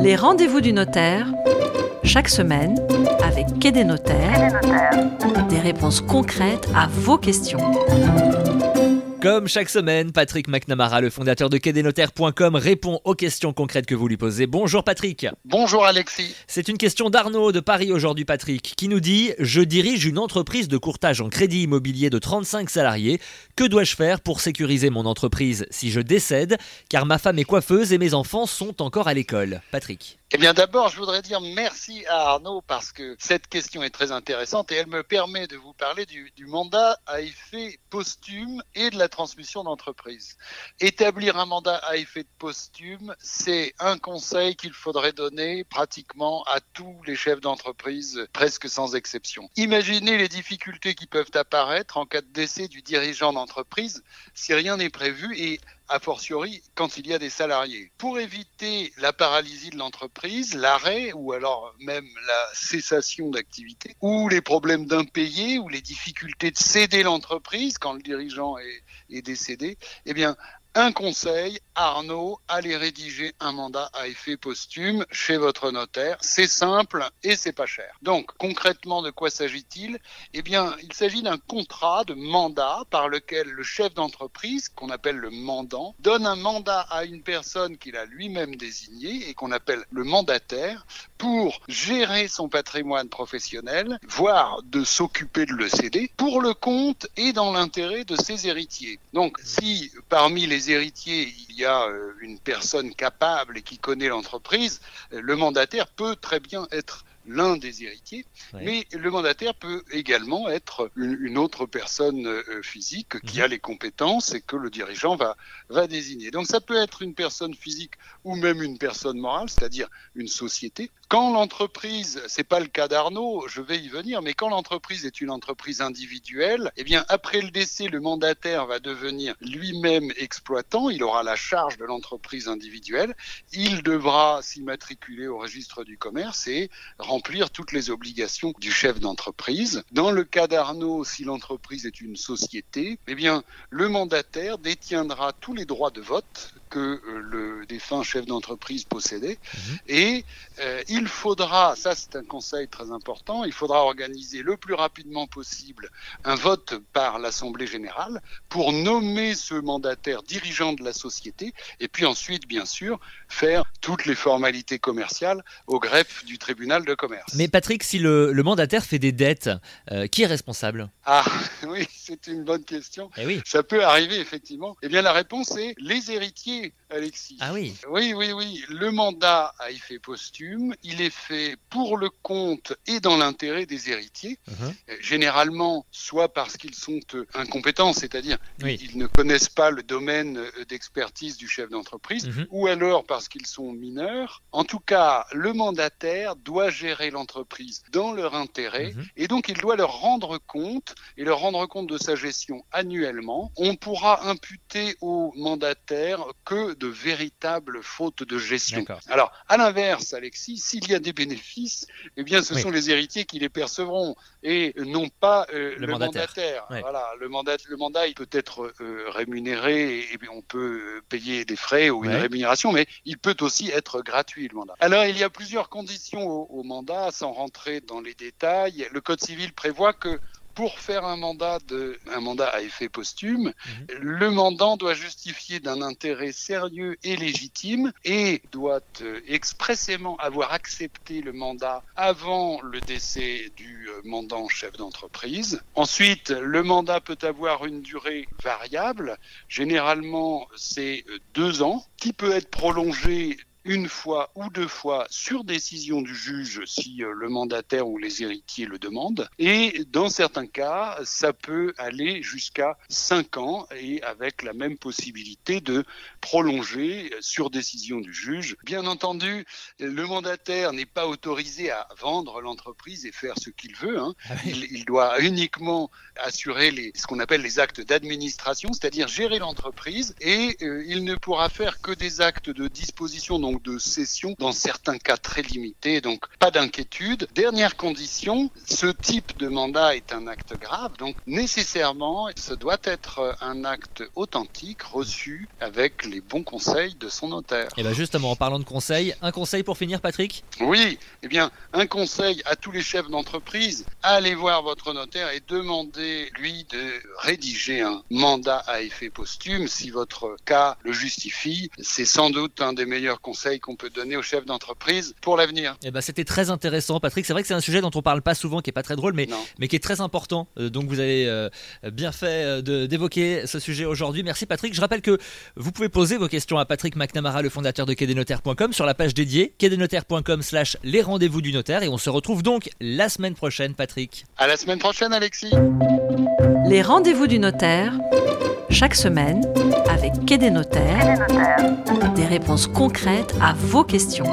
Les rendez-vous du notaire, chaque semaine, avec Quai des notaires, des réponses concrètes à vos questions. Comme chaque semaine, Patrick McNamara, le fondateur de quai-des-notaires.com, répond aux questions concrètes que vous lui posez. Bonjour Patrick. Bonjour Alexis. C'est une question d'Arnaud de Paris aujourd'hui, Patrick, qui nous dit Je dirige une entreprise de courtage en crédit immobilier de 35 salariés. Que dois-je faire pour sécuriser mon entreprise si je décède Car ma femme est coiffeuse et mes enfants sont encore à l'école? Patrick. Eh bien d'abord, je voudrais dire merci à Arnaud parce que cette question est très intéressante et elle me permet de vous parler du, du mandat à effet posthume et de la transmission d'entreprise. Établir un mandat à effet posthume, c'est un conseil qu'il faudrait donner pratiquement à tous les chefs d'entreprise, presque sans exception. Imaginez les difficultés qui peuvent apparaître en cas de décès du dirigeant d'entreprise si rien n'est prévu et a fortiori quand il y a des salariés. Pour éviter la paralysie de l'entreprise, l'arrêt ou alors même la cessation d'activité, ou les problèmes d'impayés, ou les difficultés de céder l'entreprise quand le dirigeant est, est décédé, eh bien, un conseil, Arnaud, allez rédiger un mandat à effet posthume chez votre notaire. C'est simple et c'est pas cher. Donc, concrètement, de quoi s'agit-il? Eh bien, il s'agit d'un contrat de mandat par lequel le chef d'entreprise, qu'on appelle le mandant, donne un mandat à une personne qu'il a lui-même désignée et qu'on appelle le mandataire pour gérer son patrimoine professionnel, voire de s'occuper de le céder pour le compte et dans l'intérêt de ses héritiers. Donc, si parmi les héritiers, il y a euh, une personne capable et qui connaît l'entreprise, euh, le mandataire peut très bien être l'un des héritiers, mais le mandataire peut également être une, une autre personne euh, physique qui Mhm. a les compétences et que le dirigeant va, va désigner. Donc ça peut être une personne physique ou même une personne morale, c'est-à-dire une société. Quand l'entreprise, c'est pas le cas d'Arnaud, je vais y venir, mais quand l'entreprise est une entreprise individuelle, eh bien après le décès, le mandataire va devenir lui-même exploitant, il aura la charge de l'entreprise individuelle, il devra s'immatriculer au registre du commerce et remplir toutes les obligations du chef d'entreprise. Dans le cas d'Arnaud, si l'entreprise est une société, eh bien le mandataire détiendra tous les droits de vote que euh, le défunt chef d'entreprise possédait Mhm. et euh, il faudra, ça c'est un conseil très important, il faudra organiser le plus rapidement possible un vote par l'Assemblée générale pour nommer ce mandataire dirigeant de la société et puis ensuite, bien sûr, faire toutes les formalités commerciales au greffe du tribunal de commerce. Mais Patrick, si le, le mandataire fait des dettes, euh, qui est responsable? Ah oui, c'est une bonne question. Eh oui. Ça peut arriver effectivement. Eh bien la réponse est les héritiers, Alexis. Ah oui. Oui, oui, oui. Le mandat a effet posthume. Il est fait pour le compte et dans l'intérêt des héritiers. Mhm. Euh, Généralement, soit parce qu'ils sont euh, incompétents, c'est-à-dire Oui. ils ne connaissent pas le domaine euh, d'expertise du chef d'entreprise, Mhm. ou alors parce qu'ils sont mineurs. En tout cas, le mandataire doit gérer l'entreprise dans leur intérêt Mhm. et donc il doit leur rendre compte et leur rendre compte de sa gestion annuellement. On pourra imputer au mandataire que de véritables fautes de gestion. Alors, à l'inverse, Alexis, s'il y a des bénéfices, eh bien, ce Oui. sont les héritiers qui les percevront et non pas euh, Le le, mandataire. Voilà, le mandat, le mandat, il peut être euh, rémunéré et, et puis on peut euh, payer des frais ou une rémunération, mais il peut aussi être gratuit le mandat. Alors, il y a plusieurs conditions au, au mandat, sans rentrer dans les détails. Le Code civil prévoit que pour faire un mandat, de, un mandat à effet posthume, le mandant doit justifier d'un intérêt sérieux et légitime et doit euh, expressément avoir accepté le mandat avant le décès du euh, mandant chef d'entreprise. Ensuite, le mandat peut avoir une durée variable. Généralement, c'est euh, deux ans, qui peut être prolongé une fois ou deux fois sur décision du juge si euh, le mandataire ou les héritiers le demandent. Et dans certains cas, ça peut aller jusqu'à cinq ans et avec la même possibilité de prolonger euh, sur décision du juge. Bien entendu, le mandataire n'est pas autorisé à vendre l'entreprise et faire ce qu'il veut. hein. Ah. Il, il doit uniquement assurer les, ce qu'on appelle les actes d'administration, c'est-à-dire gérer l'entreprise, et euh, il ne pourra faire que des actes de disposition, donc de cession dans certains cas très limités. Donc pas d'inquiétude. Dernière condition, ce type de mandat est un acte grave, donc nécessairement ce doit être un acte authentique reçu avec les bons conseils de son notaire. Et bien justement, en parlant de conseils, un conseil pour finir Patrick? Oui, eh bien un conseil à tous les chefs d'entreprise, allez voir votre notaire et demandez lui de rédiger un mandat à effet posthume si votre cas le justifie. C'est sans doute un des meilleurs conseils qu'on peut donner aux chefs d'entreprise pour l'avenir. Eh ben, c'était très intéressant, Patrick. C'est vrai que c'est un sujet dont on parle pas souvent, qui est pas très drôle, mais, mais qui est très important. Euh, donc vous avez euh, bien fait euh, d'évoquer ce sujet aujourd'hui. Merci, Patrick. Je rappelle que vous pouvez poser vos questions à Patrick McNamara, le fondateur de quedenotaire.com, sur la page dédiée quedenotaire.com/slash les rendez-vous du notaire. Et on se retrouve donc la semaine prochaine, Patrick. À la semaine prochaine, Alexis. Les rendez-vous du notaire, chaque semaine, avec Quai des notaires, des réponses concrètes à vos questions.